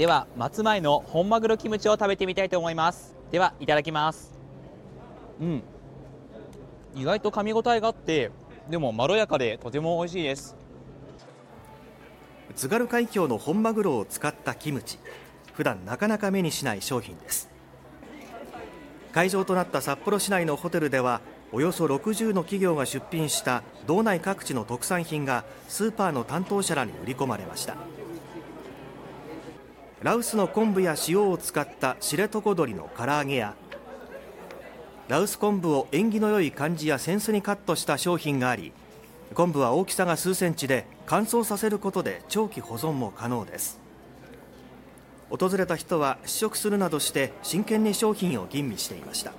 では松前の本マグロキムチを食べてみたいと思います。ではいただきます。うん。意外と噛み応えがあってでもまろやかでとても美味しいです。津軽海峡の本マグロを使ったキムチ。普段なかなか目にしない商品です。会場となった札幌市内のホテルではおよそ60の企業が出品した道内各地の特産品がスーパーの担当者らに売り込まれましたラウスの昆布や塩を使った知床鶏の唐揚げやラウス昆布を縁起の良い感じやセンスにカットした商品があり昆布は大きさが数センチで乾燥させることで長期保存も可能です。訪れた人は試食するなどして真剣に商品を吟味していました。